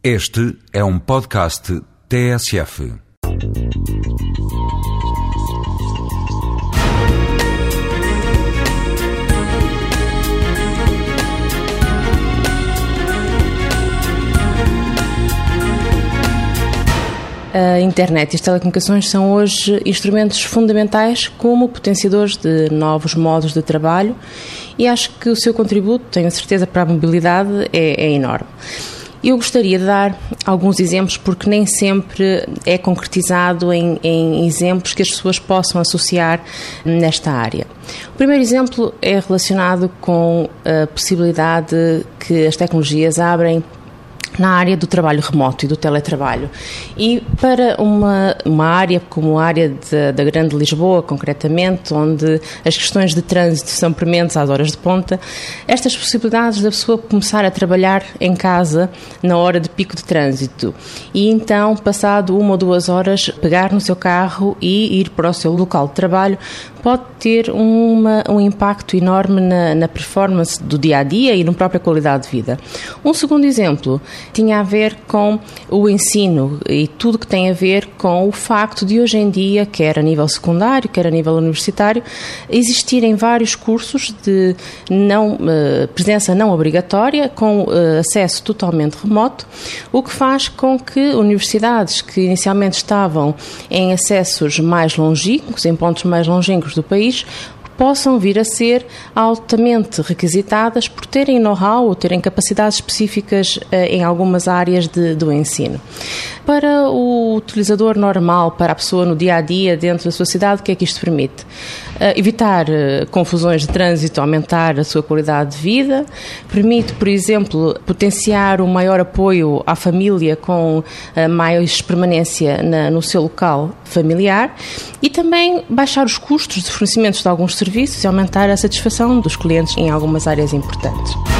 Este é um podcast TSF. A internet e as telecomunicações são hoje instrumentos fundamentais como potenciadores de novos modos de trabalho e acho que o seu contributo, tenho certeza, para a mobilidade é, é enorme. Eu gostaria de dar alguns exemplos porque nem sempre é concretizado em, em, exemplos que as pessoas possam associar nesta área. O primeiro exemplo é relacionado com a possibilidade que as tecnologias abrem na área do trabalho remoto e do teletrabalho. E para uma, uma área como a área da Grande Lisboa, concretamente, onde as questões de trânsito são prementes às horas de ponta, estas possibilidades da pessoa começar a trabalhar em casa na hora de pico de trânsito e então, passado uma ou duas horas, pegar no seu carro e ir para o seu local de trabalho pode ter uma, um impacto enorme na, na performance do dia a dia e na própria qualidade de vida. Um segundo exemplo tinha a ver com o ensino e tudo que tem a ver com o facto de hoje em dia, quer a nível secundário, quer a nível universitário, existirem vários cursos de não, uh, presença não obrigatória, com uh, acesso totalmente remoto, o que faz com que universidades que inicialmente estavam em acessos mais longínquos, em pontos mais longínquos do país, possam vir a ser altamente requisitadas por terem know-how ou terem capacidades específicas eh, em algumas áreas de, do ensino. Para o utilizador normal, para a pessoa no dia a dia, dentro da sua cidade, o que é que isto permite? Uh, evitar uh, confusões de trânsito, aumentar a sua qualidade de vida, permite, por exemplo, potenciar um maior apoio à família com mais permanência na, no seu local familiar e também baixar os custos de fornecimento de alguns serviços e aumentar a satisfação dos clientes em algumas áreas importantes.